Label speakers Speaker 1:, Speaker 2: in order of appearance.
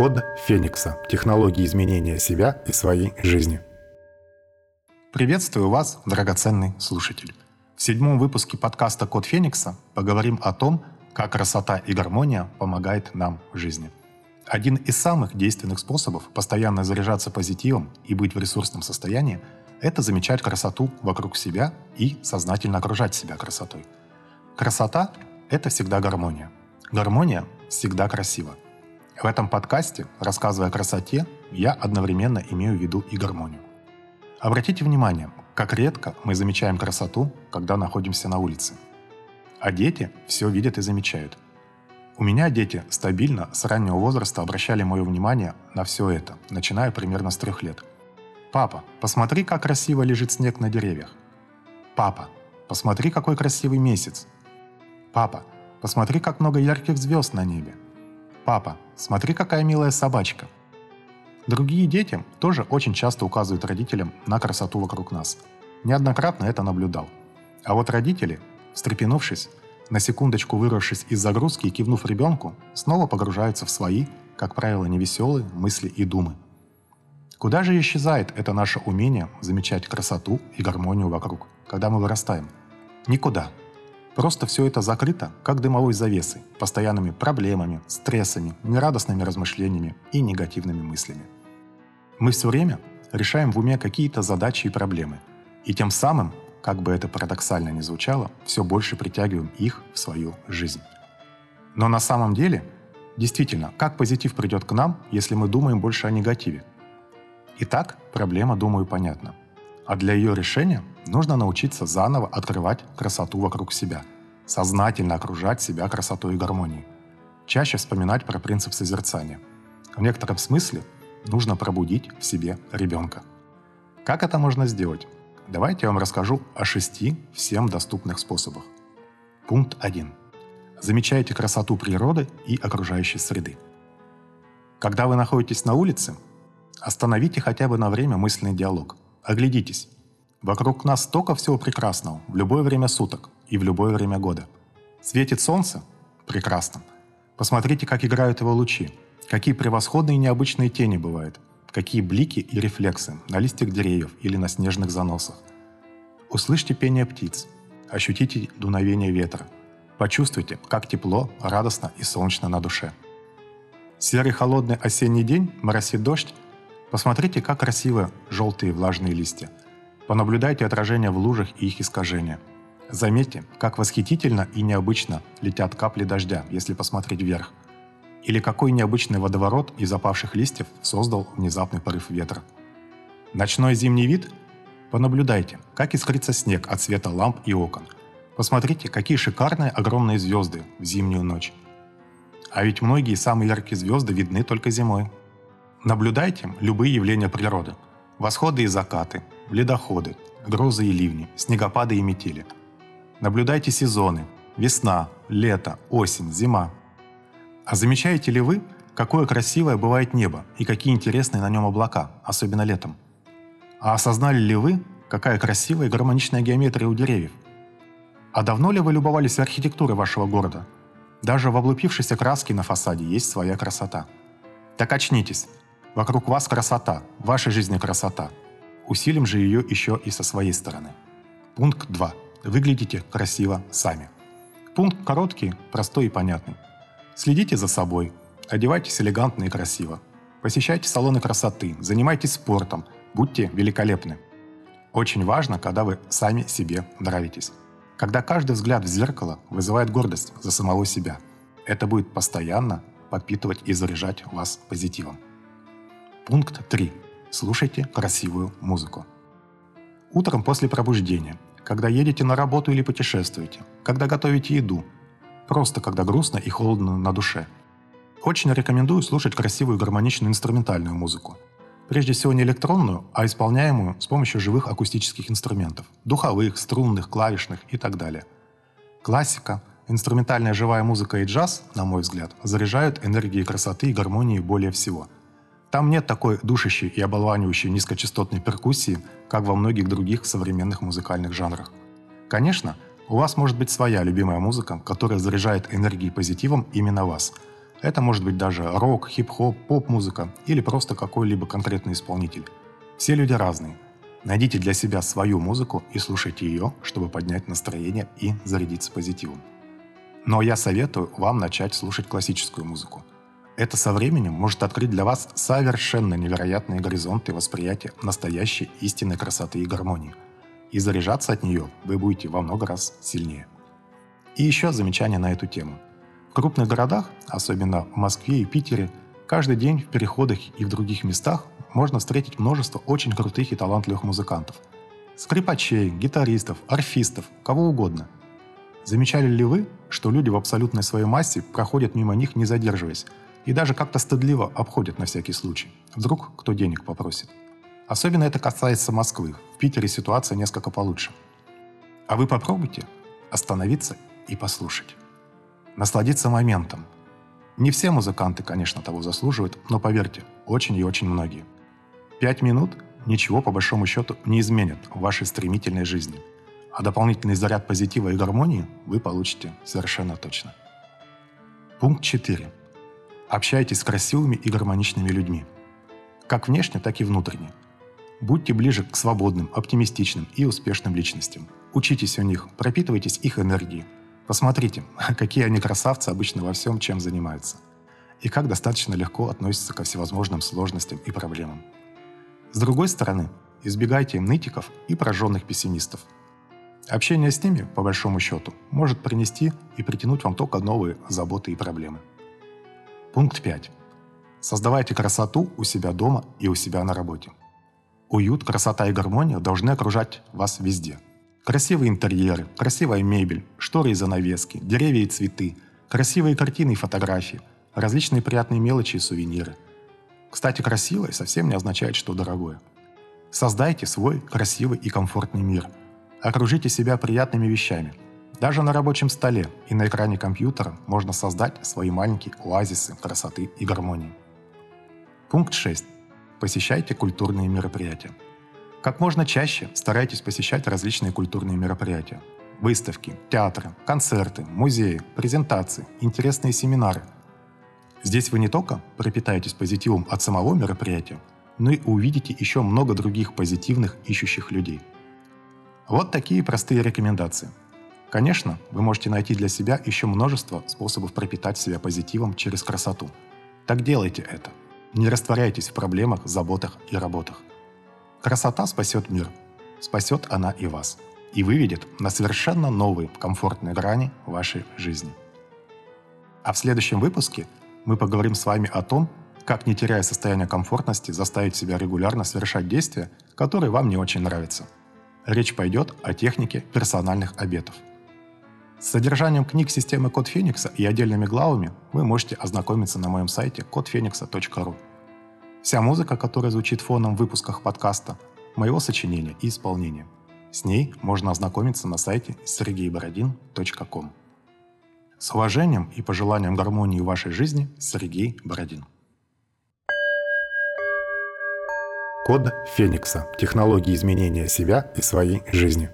Speaker 1: Код Феникса. Технологии изменения себя и своей жизни. Приветствую вас, драгоценный слушатель. В седьмом выпуске подкаста «Код Феникса» поговорим о том, как красота и гармония помогает нам в жизни. Один из самых действенных способов постоянно заряжаться позитивом и быть в ресурсном состоянии – это замечать красоту вокруг себя и сознательно окружать себя красотой. Красота – это всегда гармония. Гармония всегда красива – в этом подкасте, рассказывая о красоте, я одновременно имею в виду и гармонию. Обратите внимание, как редко мы замечаем красоту, когда находимся на улице. А дети все видят и замечают. У меня дети стабильно с раннего возраста обращали мое внимание на все это, начиная примерно с трех лет. «Папа, посмотри, как красиво лежит снег на деревьях». «Папа, посмотри, какой красивый месяц». «Папа, посмотри, как много ярких звезд на небе». «Папа, смотри, какая милая собачка». Другие дети тоже очень часто указывают родителям на красоту вокруг нас. Неоднократно это наблюдал. А вот родители, встрепенувшись, на секундочку вырвавшись из загрузки и кивнув ребенку, снова погружаются в свои, как правило, невеселые мысли и думы. Куда же исчезает это наше умение замечать красоту и гармонию вокруг, когда мы вырастаем? Никуда. Просто все это закрыто, как дымовой завесой, постоянными проблемами, стрессами, нерадостными размышлениями и негативными мыслями. Мы все время решаем в уме какие-то задачи и проблемы, и тем самым, как бы это парадоксально ни звучало, все больше притягиваем их в свою жизнь. Но на самом деле, действительно, как позитив придет к нам, если мы думаем больше о негативе? Итак, проблема, думаю, понятна. А для ее решения нужно научиться заново открывать красоту вокруг себя, сознательно окружать себя красотой и гармонией. Чаще вспоминать про принцип созерцания. В некотором смысле нужно пробудить в себе ребенка. Как это можно сделать? Давайте я вам расскажу о шести всем доступных способах. Пункт 1. Замечайте красоту природы и окружающей среды. Когда вы находитесь на улице, остановите хотя бы на время мысленный диалог – Оглядитесь. Вокруг нас столько всего прекрасного в любое время суток и в любое время года. Светит солнце? Прекрасно. Посмотрите, как играют его лучи. Какие превосходные и необычные тени бывают. Какие блики и рефлексы на листьях деревьев или на снежных заносах. Услышьте пение птиц. Ощутите дуновение ветра. Почувствуйте, как тепло, радостно и солнечно на душе. Серый холодный осенний день, моросит дождь, Посмотрите, как красиво желтые влажные листья. Понаблюдайте отражение в лужах и их искажения. Заметьте, как восхитительно и необычно летят капли дождя, если посмотреть вверх. Или какой необычный водоворот из опавших листьев создал внезапный порыв ветра. Ночной зимний вид? Понаблюдайте, как искрится снег от света ламп и окон. Посмотрите, какие шикарные огромные звезды в зимнюю ночь. А ведь многие самые яркие звезды видны только зимой. Наблюдайте любые явления природы. Восходы и закаты, ледоходы, грозы и ливни, снегопады и метели. Наблюдайте сезоны. Весна, лето, осень, зима. А замечаете ли вы, какое красивое бывает небо и какие интересные на нем облака, особенно летом? А осознали ли вы, какая красивая и гармоничная геометрия у деревьев? А давно ли вы любовались архитектурой вашего города? Даже в облупившейся краске на фасаде есть своя красота. Так очнитесь, Вокруг вас красота, в вашей жизни красота. Усилим же ее еще и со своей стороны. Пункт 2. Выглядите красиво сами. Пункт короткий, простой и понятный. Следите за собой, одевайтесь элегантно и красиво. Посещайте салоны красоты, занимайтесь спортом, будьте великолепны. Очень важно, когда вы сами себе нравитесь. Когда каждый взгляд в зеркало вызывает гордость за самого себя. Это будет постоянно подпитывать и заряжать вас позитивом. Пункт 3. Слушайте красивую музыку. Утром после пробуждения, когда едете на работу или путешествуете, когда готовите еду, просто когда грустно и холодно на душе. Очень рекомендую слушать красивую гармоничную инструментальную музыку. Прежде всего не электронную, а исполняемую с помощью живых акустических инструментов – духовых, струнных, клавишных и так далее. Классика, инструментальная живая музыка и джаз, на мой взгляд, заряжают энергией красоты и гармонии более всего – там нет такой душащей и оболванивающей низкочастотной перкуссии, как во многих других современных музыкальных жанрах. Конечно, у вас может быть своя любимая музыка, которая заряжает энергией позитивом именно вас. Это может быть даже рок, хип-хоп, поп-музыка или просто какой-либо конкретный исполнитель. Все люди разные. Найдите для себя свою музыку и слушайте ее, чтобы поднять настроение и зарядиться позитивом. Но я советую вам начать слушать классическую музыку. Это со временем может открыть для вас совершенно невероятные горизонты восприятия настоящей истинной красоты и гармонии. И заряжаться от нее вы будете во много раз сильнее. И еще замечание на эту тему. В крупных городах, особенно в Москве и Питере, каждый день в переходах и в других местах можно встретить множество очень крутых и талантливых музыкантов. Скрипачей, гитаристов, арфистов, кого угодно. Замечали ли вы, что люди в абсолютной своей массе проходят мимо них не задерживаясь, и даже как-то стыдливо обходят на всякий случай. Вдруг кто денег попросит. Особенно это касается Москвы. В Питере ситуация несколько получше. А вы попробуйте остановиться и послушать. Насладиться моментом. Не все музыканты, конечно, того заслуживают, но поверьте, очень и очень многие. Пять минут ничего по большому счету не изменят в вашей стремительной жизни. А дополнительный заряд позитива и гармонии вы получите совершенно точно. Пункт 4. Общайтесь с красивыми и гармоничными людьми. Как внешне, так и внутренне. Будьте ближе к свободным, оптимистичным и успешным личностям. Учитесь у них, пропитывайтесь их энергией. Посмотрите, какие они красавцы обычно во всем, чем занимаются. И как достаточно легко относятся ко всевозможным сложностям и проблемам. С другой стороны, избегайте нытиков и пораженных пессимистов. Общение с ними, по большому счету, может принести и притянуть вам только новые заботы и проблемы. Пункт 5. Создавайте красоту у себя дома и у себя на работе. Уют, красота и гармония должны окружать вас везде. Красивые интерьеры, красивая мебель, шторы и занавески, деревья и цветы, красивые картины и фотографии, различные приятные мелочи и сувениры. Кстати, красивое совсем не означает, что дорогое. Создайте свой красивый и комфортный мир. Окружите себя приятными вещами – даже на рабочем столе и на экране компьютера можно создать свои маленькие оазисы красоты и гармонии. Пункт 6. Посещайте культурные мероприятия. Как можно чаще старайтесь посещать различные культурные мероприятия. Выставки, театры, концерты, музеи, презентации, интересные семинары. Здесь вы не только пропитаетесь позитивом от самого мероприятия, но и увидите еще много других позитивных ищущих людей. Вот такие простые рекомендации – Конечно, вы можете найти для себя еще множество способов пропитать себя позитивом через красоту. Так делайте это. Не растворяйтесь в проблемах, заботах и работах. Красота спасет мир. Спасет она и вас. И выведет на совершенно новые комфортные грани вашей жизни. А в следующем выпуске мы поговорим с вами о том, как, не теряя состояние комфортности, заставить себя регулярно совершать действия, которые вам не очень нравятся. Речь пойдет о технике персональных обетов – с содержанием книг системы Код Феникса и отдельными главами вы можете ознакомиться на моем сайте kodphenix.ru. Вся музыка, которая звучит фоном в выпусках подкаста, моего сочинения и исполнения. С ней можно ознакомиться на сайте sergeyborodin.com. С уважением и пожеланием гармонии в вашей жизни, Сергей Бородин.
Speaker 2: Код Феникса. Технологии изменения себя и своей жизни.